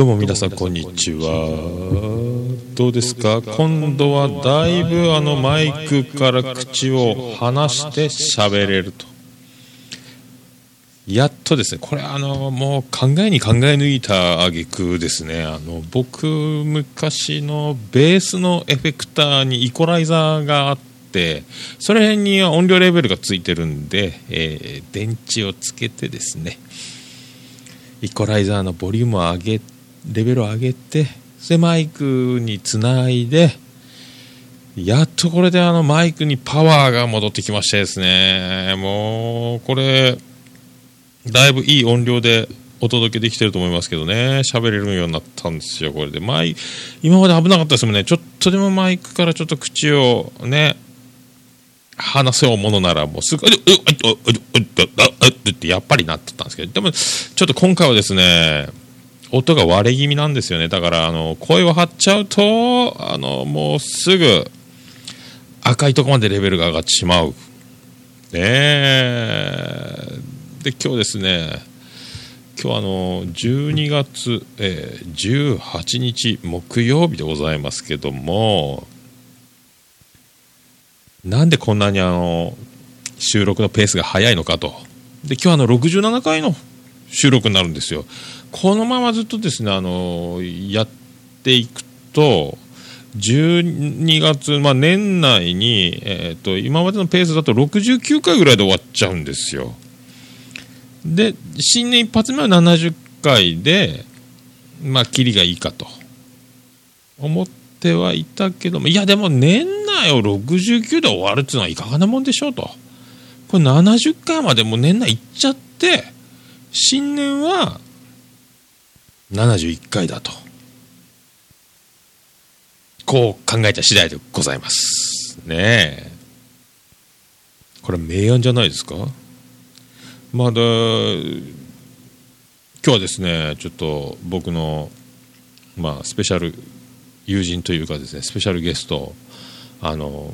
どうも皆さんこんにちは。どうですか？今度はだいぶあのマイクから口を離して喋れると。やっとですね。これあのもう考えに考え抜いた挙句ですね。あの僕昔のベースのエフェクターにイコライザーがあってそれには音量レベルがついてるんで、えー、電池をつけてですねイコライザーのボリュームを上げレベルを上げてでマイクにつないでやっとこれであのマイクにパワーが戻ってきましてですね。もうこれだいぶいい音量でお届けできてると思いますけどね。喋れるようになったんですよこれで。マイ今まで危なかったですもんね。ちょっとでもマイクからちょっと口をね話せようものならもうすぐ、うっ、うっ、うっ、うっ、うっ、ってやっぱりなってたんですけど、でもちょっと今回はですね、音が割れ気味なんですよね。だから、あの、声を張っちゃうと、あの、もうすぐ赤いとこまでレベルが上がってしまう。ねで、今日ですね、今日あの、12月、えー、18日木曜日でございますけども、なんでこんなにあの収録のペースが速いのかと。で、今日あの67回の収録になるんですよ。このままずっとですね、あのやっていくと、12月、まあ、年内に、えーと、今までのペースだと69回ぐらいで終わっちゃうんですよ。で、新年一発目は70回で、まあ、キリがいいかと思ってはいたけども、いや、でも年内を69で終わるっていうのはいかがなもんでしょうと。これ70回までもう年内いっちゃって、新年は71回だと。こう考えた次第でございます。ねえ。これ明暗じゃないですか？まだ、今日はですね、ちょっと僕の、まあ、スペシャル友人というかですね、スペシャルゲスト、あの、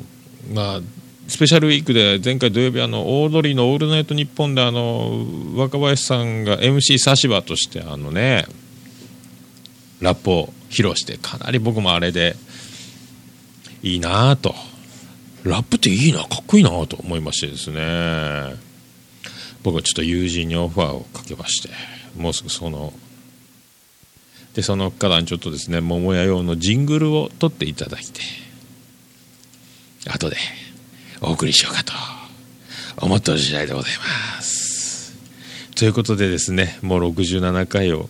まあ、スペシャルウィークで前回土曜日あのオードリーの「オールナイトニッポン」であの若林さんが MC 差し歯としてあのねラップを披露してかなり僕もあれでいいなぁと。ラップっていいなかっこいいなと思いましてですね。僕はちょっと友人にオファーをかけましてもうすぐそのでそのからちょっとですね桃屋用のジングルを取っていただいて後でお送りしようかと思っておる次第でございます。ということでですねもう67回を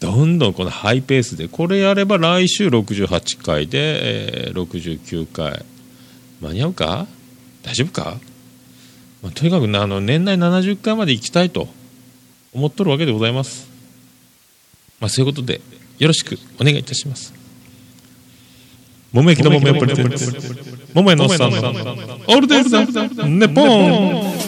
どんどんこのハイペースでこれやれば来週68回で、えー、69回。間に合うか？大丈夫か、まあ、とにかくあの年内70回まで行きたいと思っとるわけでございます、まあ、そういうことでよろしくお願いいたします。桃焼きと桃焼きプレゼンツ桃屋のおっさんのオールデイズ・ネポン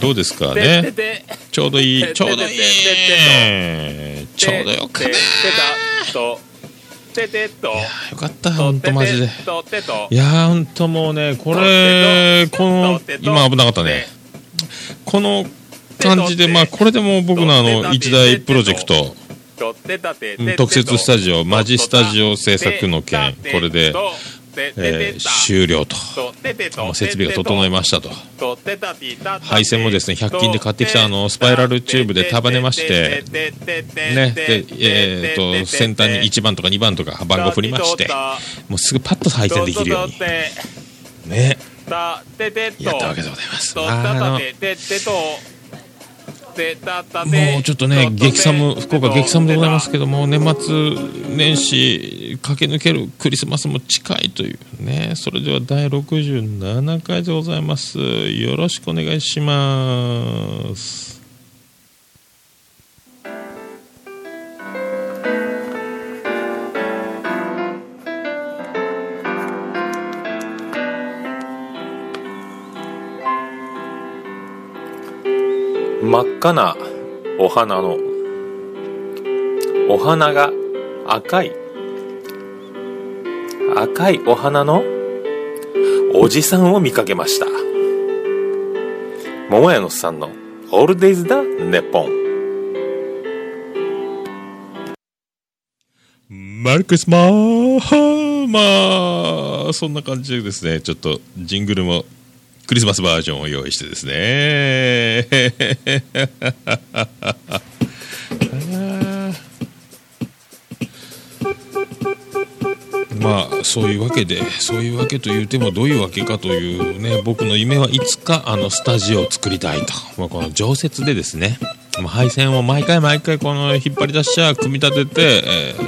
どうですかね？ちょうどいい。ちょうどいい。ちょうどよかねよかった。本当マジで。いや本当もうねこれこの今危なかったね。この感じでまあこれでも僕のあの一大プロジェクト。特設スタジオマジスタジオ制作の件。これでえー、終了と設備が整いましたと配線もですね100均で買ってきたあのスパイラルチューブで束ねましてねで、えー、と先端に1番とか2番とか番号振りましてもうすぐパッと配線できるようにねやったわけでございますあのもうちょっとね、激寒、福岡激寒でございますけども、年末年始駆け抜けるクリスマスも近いというね、それでは第67回でございます。よろしくお願いします。真っ赤なお花のお花が赤い赤いお花のおじさんを見かけました。桃屋のさんの「オールデイズ・だネポン」マリクスマー。まあそんな感じでですね。ちょっとジングルもクリスマスバージョンを用意してですね。まあそういうわけでそういうわけと言うてもどういうわけかというね僕の夢はいつかあのスタジオを作りたいと、まあ、この常設でですね配線を毎回毎回この引っ張り出しちゃ組み立てて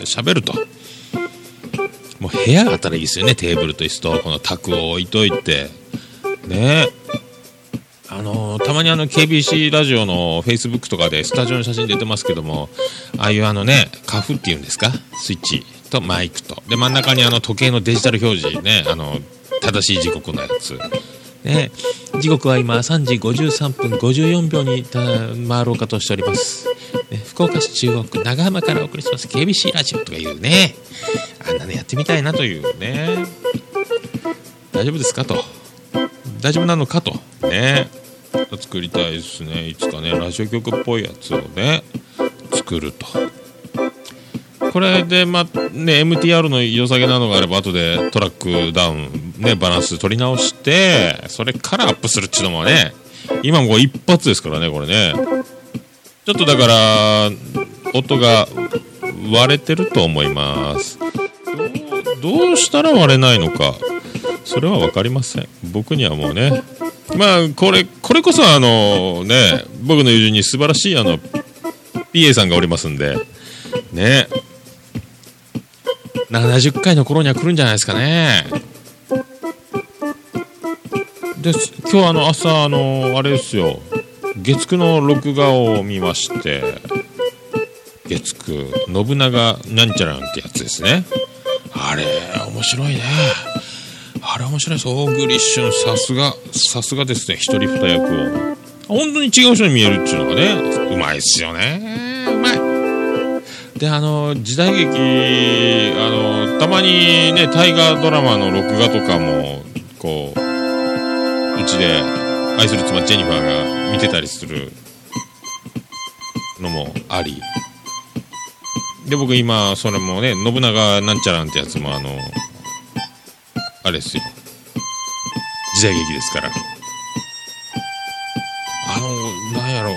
喋、えー、ると。もう部屋があったらいいですよねテーブルと椅子とこの卓を置いといてね。あのー、たまにあの KBC ラジオの Facebook とかでスタジオの写真出てますけどもああいうあのねカフっていうんですか？スイッチとマイクと。で真ん中にあの時計のデジタル表示ねあの正しい時刻のやつ。ね。時刻は今3時53分54秒に回ろうかとしております、ね、福岡市中央区長浜からお送りします KBC ラジオとかいうね。あんなのやってみたいなというね。大丈夫ですかと。大丈夫なのかと。ね。作りたいですね。いつかねラジオ局っぽいやつをね作ると。これで、まあね、MTR の良さげなのがあれば後でトラックダウン、ね、バランス取り直してそれからアップするっちゅうのもね今もう一発ですからねこれね。ちょっとだから音が割れてると思います。どうしたら割れないのか。それは分かりません。僕にはもうね。まあこれこれこそあのね僕の友人に素晴らしいあの PA さんがおりますんで。ね。70回の頃には来るんじゃないですかね。で今日あの朝あのあれですよ。月9の録画を見まして。月9信長なんちゃらんってやつですね。あれ面白いね。あれ面白い。です大栗旬さすがさすがですね。一人二役を。本当に違う人に見えるっていうのがねうまいっすよね。うまい。であの時代劇あのたまにね大河ドラマの録画とかもこううちで愛する妻ジェニファーが見てたりするのもあり。で僕今それもね信長なんちゃらんってやつもあのあれですよ時代劇ですからあのなんやろ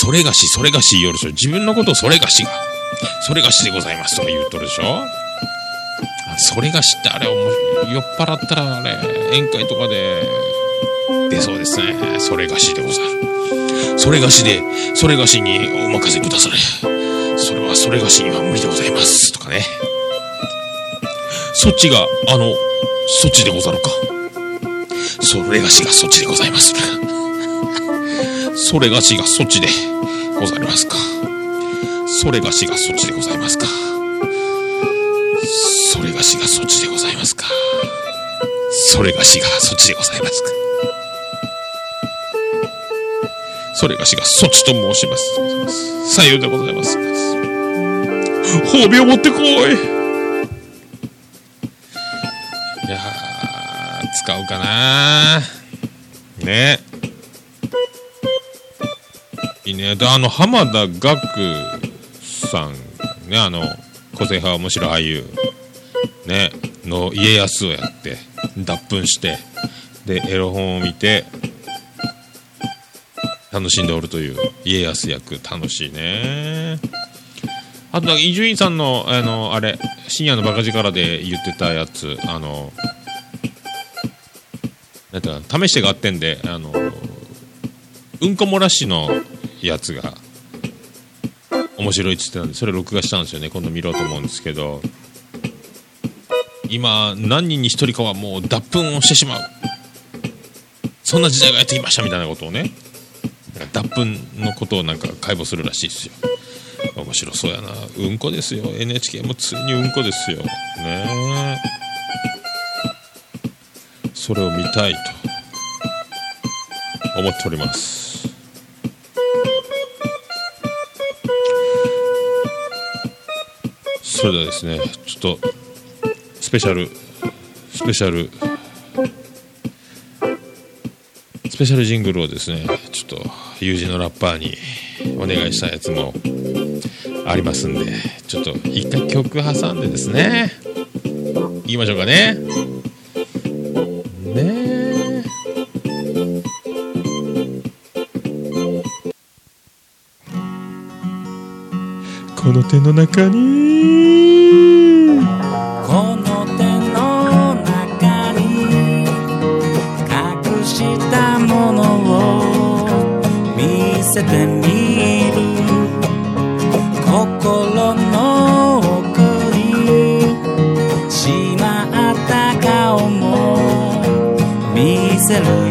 それがし、それがし言うでしょ。自分のことをそれがしが、それがしでございますとか言うとるでしょ。それがしってあれ、酔っ払ったらあれ、宴会とかで出そうですね。それがしでござる。それがしで、それがしにお任せくだされ。それはそれがしには無理でございます。とかね。そっちが、あの、そっちでござるか。それがしがそっちでございます。それがしがそっちでございますか。それがしがそっちでございますか。それがしがそっちでございますか。それがしがそっちでございますか。それがしがそっちと申します。さようでございます。褒美を持ってこい。使うかな。ね。いいね。であの浜田岳さんねあの個性派面白い俳優。ね。の家康をやって脱粉してでエロ本を見て楽しんでおるという家康役楽しいね。あと伊集院さんのあのあれ深夜のバカ力で言ってたやつあのなんか試してがあってんであのうんこ漏らしのやつが面白いっつってたんでそれ録画したんですよね。今度見ろうと思うんですけど。今何人に1人かはもう脱粉をしてしまう。そんな時代がやってきましたみたいなことをね。脱粉のことをなんか解剖するらしいですよ。面白そうやな。うんこですよ。NHK もついにうんこですよ。ねえ。それを見たいと思っております。それではですねちょっとスペシャルスペシャルスペシャルジングルをですねちょっと友人のラッパーにお願いしたやつもありますんでちょっと一回曲挟んでですねいきましょうかね。手の中に。この手の中に隠したものを見せてみる。心の奥にしまった顔も見せる。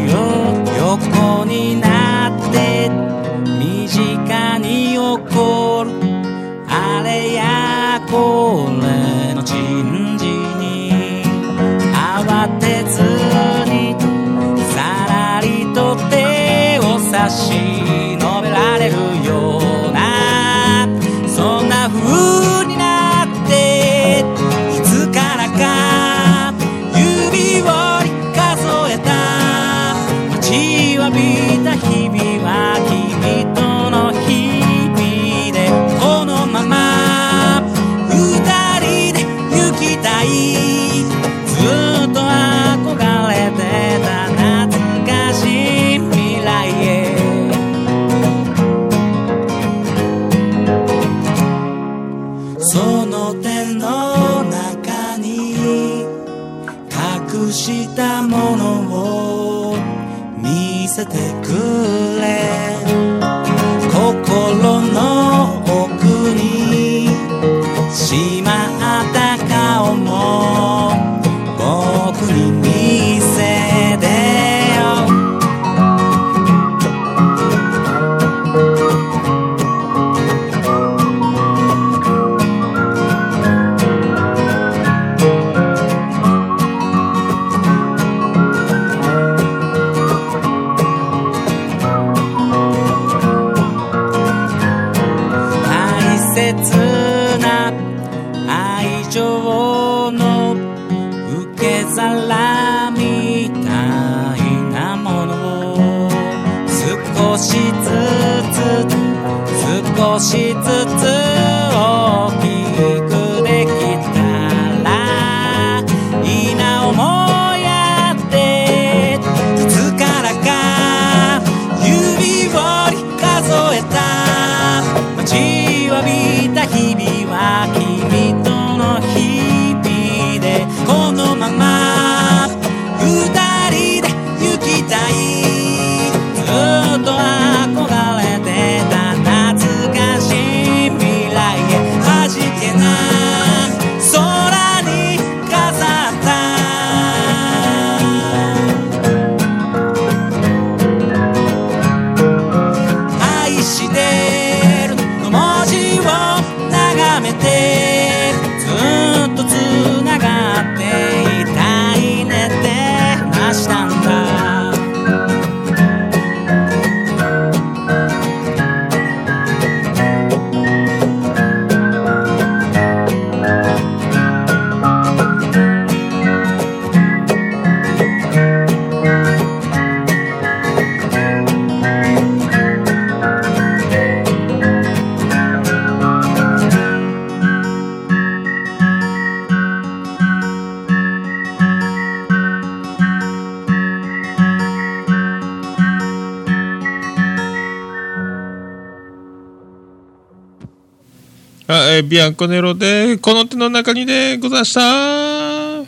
あえビアンコネロで、この手の中にでござした。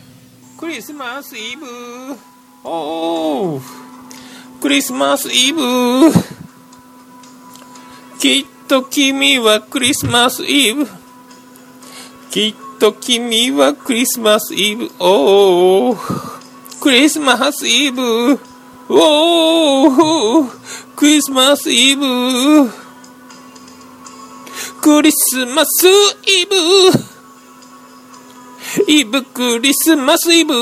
クリスマスイブ。おー。クリスマスイブ。きっと君はクリスマスイブ。きっと君はクリスマスイブ。おー。クリスマスイブ。おー。クリスマスイブ。クリスマスイブイブクリスマスイブ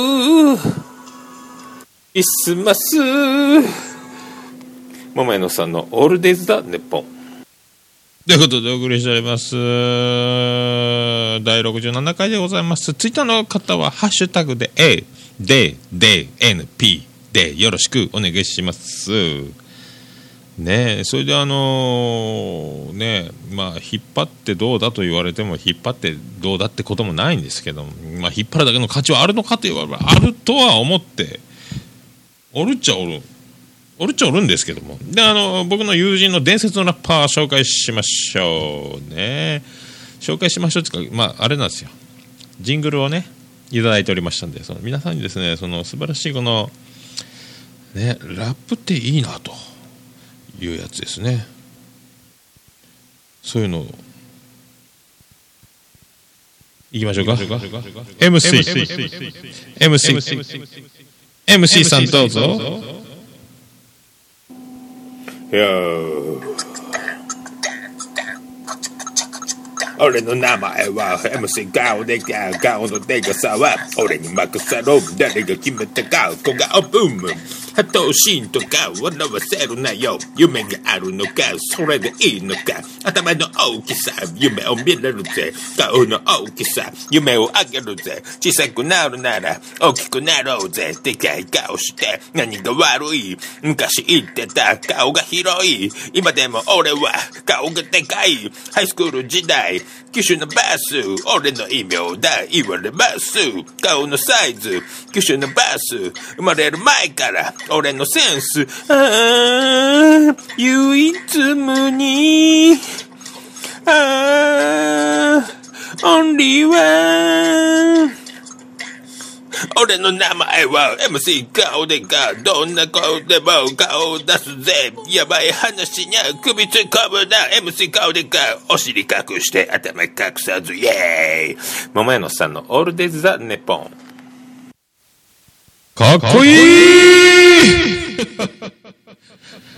クリスマス桃屋のさんのオールデイズ・だネッポンということでお送りしております。第67回でございます。ツイッターの方は、ハッシュタグで A、D、D、N、P でよろしくお願いします。ねえ、それであのねまあ、引っ張ってどうだと言われても、引っ張ってどうだってこともないんですけど、まあ、引っ張るだけの価値はあるのかと言われば、あるとは思って、おるっちゃおる。おるっちゃおるんですけども。で、あの、僕の友人の伝説のラッパー紹介しましょうね。紹介しましょうっていうか、まあ、あれなんですよ。ジングルをね、いただいておりましたんで、その皆さんにですね、その素晴らしいこの、ね、ラップっていいなというやつですね。そういうの。を、いきましょうか。MC、MC、MC さんどうぞ。いやー。俺の名前は MC 顔でか顔のでかさは俺に任せろ。誰が決めたか小顔ブーム波頭心とか笑わせるなよ夢があるのかそれでいいのか頭の大きさ夢を見れるぜ顔の大きさ夢をあげるぜ小さくなるなら大きくなろうぜでかい顔して何が悪い昔言ってた顔が広い今でも俺は顔がでかいハイスクール時代機種のバス俺の異名だ言われます顔のサイズ機種のバス生まれる前から俺のセンス。ああ唯一無二。ああオンリーワン俺の名前は MC 顔でかどんな顔でも顔を出すぜ。やばい話にゃ首突っ込むな。MC 顔でかお尻隠して頭隠さずイエーイ。桃屋のさんのオールデイズ・ザ・ネポン。かっこいい！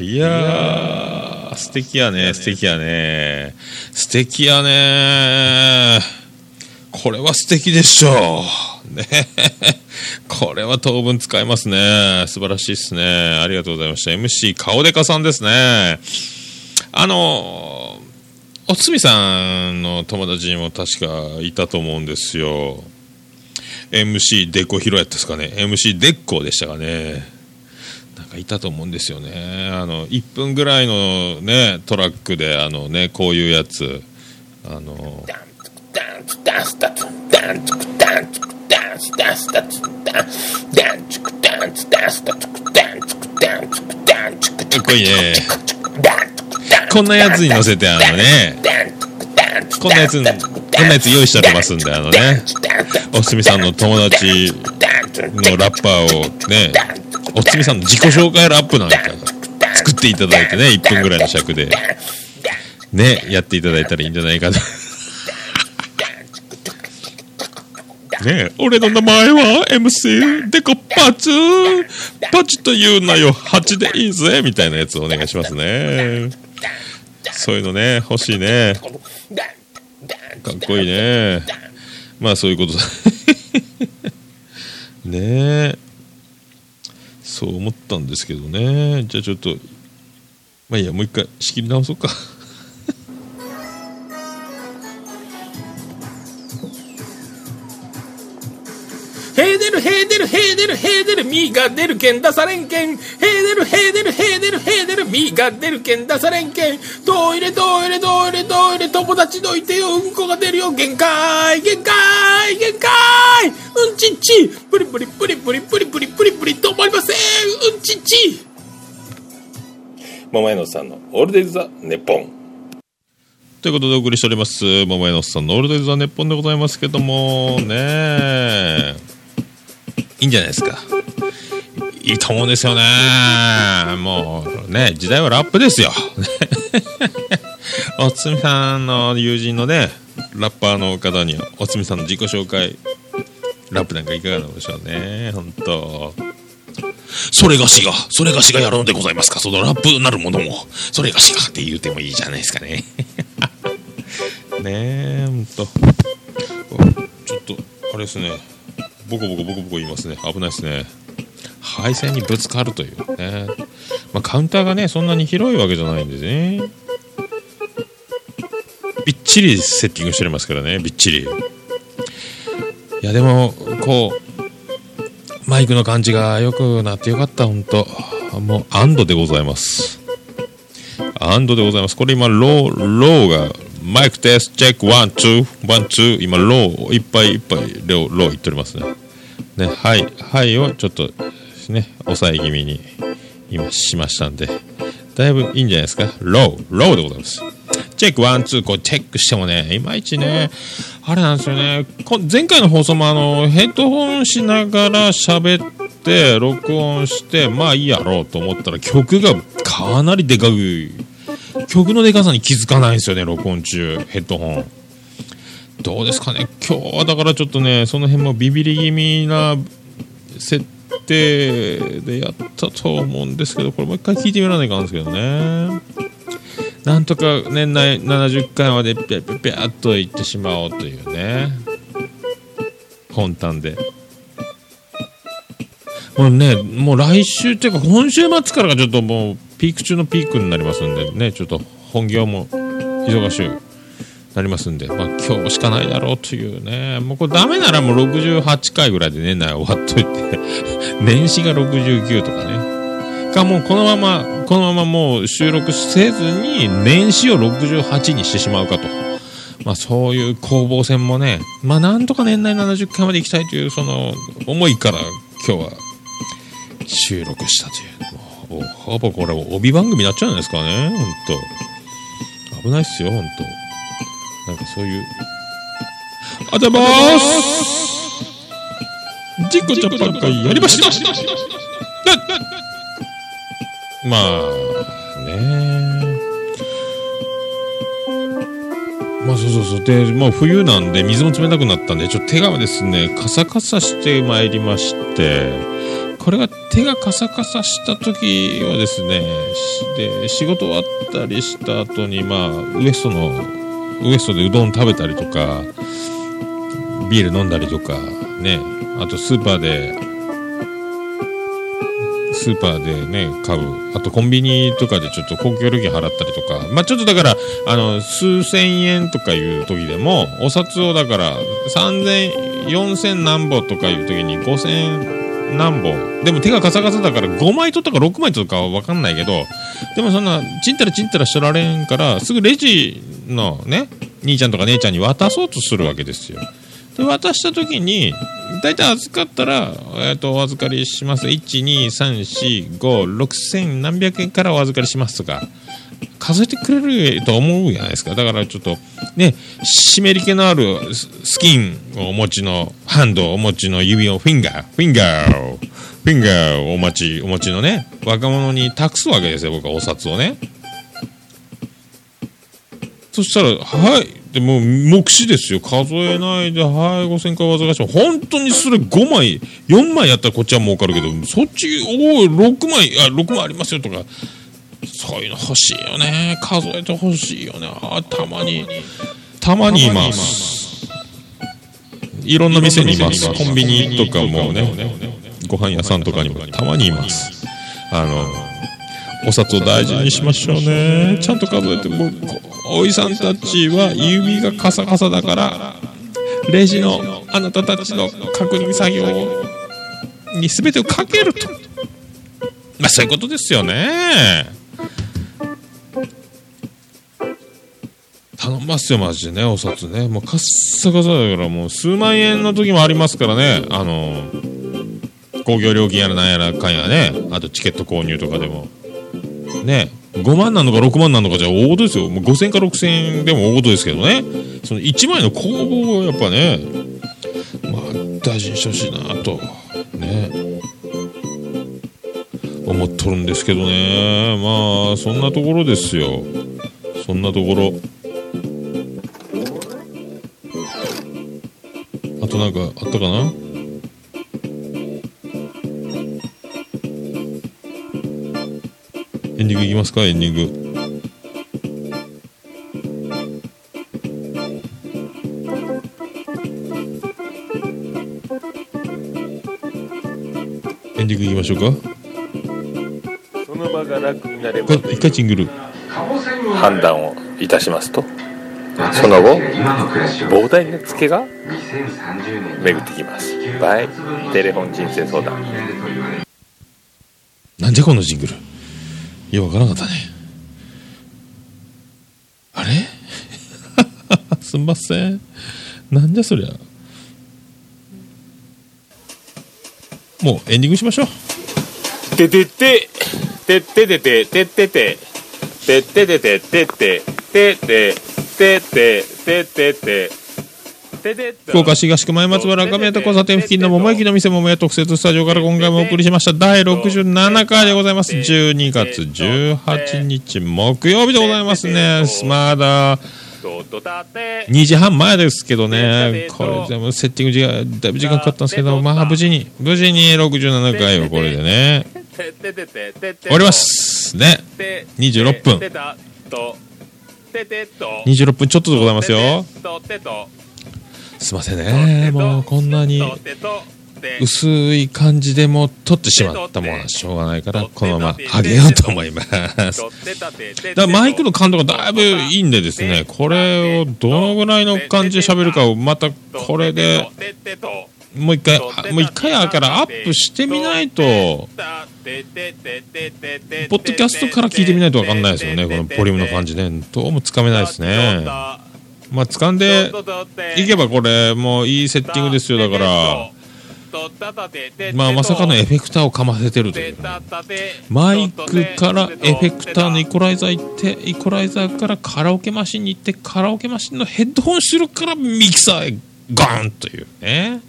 いやー、素敵やね、素敵やね。素敵やね。これは素敵でしょう。ね。これは当分使えますね。素晴らしいですね。ありがとうございました。MC 顔でかさんですね。あの、おつみさんの友達にも確かいたと思うんですよ。MC デコヒロやったですかね MC デッコでしたかねかいたと思うんですよね。あの1分ぐらいのねトラックであのねこういうやつ。あのダンツクダンツダンスダツダンツクダンツクダンスダンスダツダンダンツクダンツダンスダツクダンツクダンツクダンツクかっこいいねダンツクダンツこんなやつに乗せてあのね。ダンツクダンツこんなやつこんなやつ用意してありますんであのね。おつみさんの友達のラッパーをねおつみさんの自己紹介ラップなんか作っていただいてね 1分ぐらいの尺でねやっていただいたらいいんじゃないかな ねえ、俺の名前は MC デコパチパチと言うなよ、8でいいぜみたいなやつお願いしますね。そういうのね、欲しいね。かっこいいね。まあそういうことだ。ねえ。そう思ったんですけどね。じゃあちょっと、まあいいや、もう一回仕切り直そうか。ヘーデルヘーデルヘーデルヘーデルミーが出るけん出されんけん。ヘーデルヘーデルヘーデルヘーデルミーが出るけん出されんけん。トイレトイレトイレトイレ友達どいてようんこが出るよ。限界限界限界。うんちっち。プリプリプリプリプリプリプリプリと思いません。うんちっち。桃屋のさんのオールデイズ・ザ・ネポン。ということでお送りしております、桃屋のさんのオールデイズ・ザ・ネッポンでございますけども、ねえ、いいんじゃないですか。いいと思うんですよね。もう、ね、時代はラップですよ。おつみさんの友人のね、ラッパーの方には、おつみさんの自己紹介、ラップなんかいかがなんでしょうね。本当それがしが、それがしがやるのでございますか。そのラップなるものも、それがしがって言うてもいいじゃないですかね。ねえ、ほんと。ちょっと、あれですね。ボコボコボコボコ言いますね。危ないですね。配線にぶつかるという。ね。まあ、カウンターがねそんなに広いわけじゃないんですね。びっちりセッティングしてますからね。びっちり。いやでもこうマイクの感じが良くなってよかった。本当もう安堵でございます。安堵でございます。これ今ローローがマイクテスト check one two one two 今ローいっぱいいっぱいローロー言っておりますね。ねはいはいをちょっとね抑え気味に今しましたんでだいぶいいんじゃないですか。ローローでございます。 check one two こうチェックしてもねいまいちねあれなんですよね。こ前回の放送もあのヘッドホンしながら喋って録音してまあいいやろうと思ったら曲がかなりでかく曲のでかさに気づかないんですよね録音中ヘッドホン。どうですかね。今日はだからちょっとねその辺もビビり気味な設定でやったと思うんですけどこれもう一回聞いてみらないかんですけどね。なんとか年内70回までピャピャピャっといってしまおうというね。魂胆で。もうねもう来週っていうか今週末からがちょっともうピーク中のピークになりますんでねちょっと本業も忙しいなりますんで、まあ、今日しかないだろうというねもうこれダメならもう68回ぐらいで年内終わっといて 年始が69とかねかもうこのままこのままもう収録せずに年始を68にしてしまうかと。まあそういう攻防戦もね、まあなんとか年内70回まで行きたいというその思いから今日は収録したという。もうほぼこれ帯番組になっちゃうんですかね、ほんと。危ないっすよ、ほんと。なんかそういう。あざまーすジコジャパンやりましたまあねまあそうそうそうでもう冬なんで水も冷たくなったんでちょっと手がですねカサカサしてまいりましてこれが手がカサカサした時はですねで仕事終わったりした後にまあウエストのウエストでうどん食べたりとかビール飲んだりとかねあとスーパーでスーパーでね買う。あとコンビニとかでちょっと公共料金払ったりとか。まあちょっとだからあの数千円とかいう時でもお札をだから3000 4000何本とかいう時に5000何本？でも手がカサカサだから5枚取ったか6枚取ったかは分かんないけどでもそんなちんたらちんたらしてられんからすぐレジのね兄ちゃんとか姉ちゃんに渡そうとするわけですよ。で渡した時に大体預かったら、えー、とお預かりします。123456000何百円からお預かりしますとか。数えてくれると思うじゃないですか。だからちょっとね湿り気のある skin をお持ちの hand をお持ちの指を finger finger finger をお持ちお持ちのね若者に託すわけですよ僕はお札をね。そしたら「はい」でも目視ですよ。数えないで「はい5000回お預かりします」本当にそれ5枚4枚やったらこっちは儲かるけどそっちおい6枚あ6枚ありますよとか。そういうの欲しいよね。数えて欲しいよね。あたまに。たまにいます。いろんな店にいます。コンビニとかもねご飯屋さんとかにも。たまにいます。あのお札を大事にしましょうね。ちゃんと数えてもうおいさんたちは指がカサカサだからレジのあなたたちの確認作業に全てをかけると。まあそういうことですよね。頼ますよマジでねお札ね。もうカッサカサだからもう数万円の時もありますからね。あの工業料金やらなんやらかんやね。あとチケット購入とかでも。ね。5万なのか6万なのかじゃ大事ですよ。もう5000か6000円でも大事ですけどね。その1枚の工房をやっぱねまあ大事にしてほしいなと。ね。思っとるんですけどね。まあそんなところですよ。そんなところ。なんかあったかな？エンディングいきますか？エンディング。エンディングいきましょうか？その場がが楽になれ一ば回一回ジングル。判断をいたしますとその後膨大なツケが巡ってきます。バイ。テレフォン人生相談。なんじゃこのジングル。ようわからなかったね。あれ？すんません。なんじゃそりゃ。もうエンディングしましょう。てててててて。ててててててて。てててててててててて福岡市東区前松原赤宮と交差点付近の桃駅の店桃屋特設スタジオから今回もお送りしました。第67回でございます。12月18日木曜日でございますね。まだ2時半前ですけどね。これ全部セッティング時間だいぶ時間かかったんですけどまあ無事に無事に67回をこれでね終わりますね26分26分ちょっとでございますよ。すいませんね。もうこんなに薄い感じでもう撮ってしまったものはしょうがないからこのまま上げようと思います。だからマイクの感度がだいぶいいんでですねこれをどのぐらいの感じで喋るかをまたこれでもう一回あもう一回やからアップしてみないと。ポッドキャストから聞いてみないと分かんないですよねこのボリュームの感じねどうもつかめないですね。まあ掴んでいけばこれもういいセッティングですよだから。まあまさかのエフェクターをかませてるというマイクからエフェクターのイコライザー行ってイコライザーからカラオケマシンに行ってカラオケマシンのヘッドホン収録からミキサーへガーンというね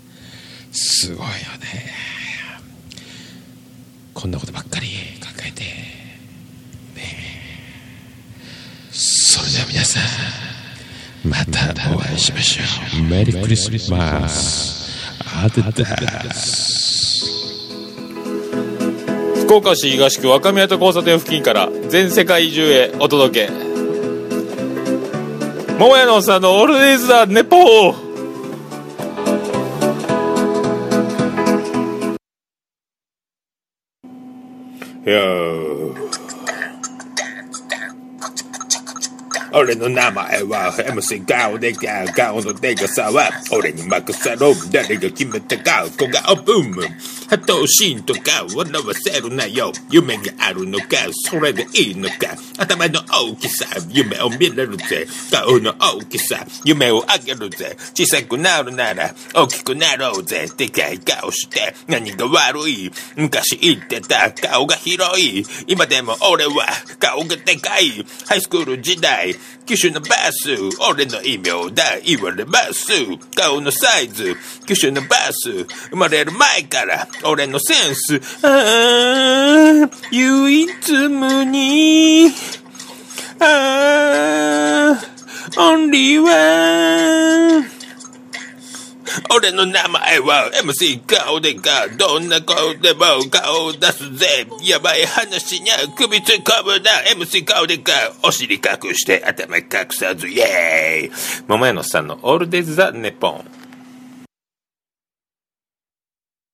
すごいよね。こんなことばっかり考えて。ねそれでは皆さんまたお会いしましょう。メリークリスマスあてです福岡市東区若宮と交差点付近から全世界中へお届け。桃屋のおっさんのオールデイズ・ザ・ネポー Yo. 俺の名前は MC 顔でか顔のでかさは俺に任せろ誰が決めたか小顔ブームハトシーンとか笑わせるなよ。夢があるのか。それでいいのか頭の大きさ夢を見れるぜ。顔の大きさ夢をあげるぜ。小さくなるなら大きくなろうぜでかい顔して何が悪い昔言ってた。顔が広い。今でも俺は顔がでかい。ハイスクール時代。機種のバス。俺の異名だ言われます。顔のサイズ。機種のバス。生まれる前から。俺のセンス。ああ唯一無二。ああオンリーワン俺の名前は MC 顔でかどんな顔でも顔を出すぜ。やばい話にゃ首突っ込むな。MC 顔でかお尻隠して頭隠さずイェーイ。桃屋のさんのオールデイズ・ザ・ネポン。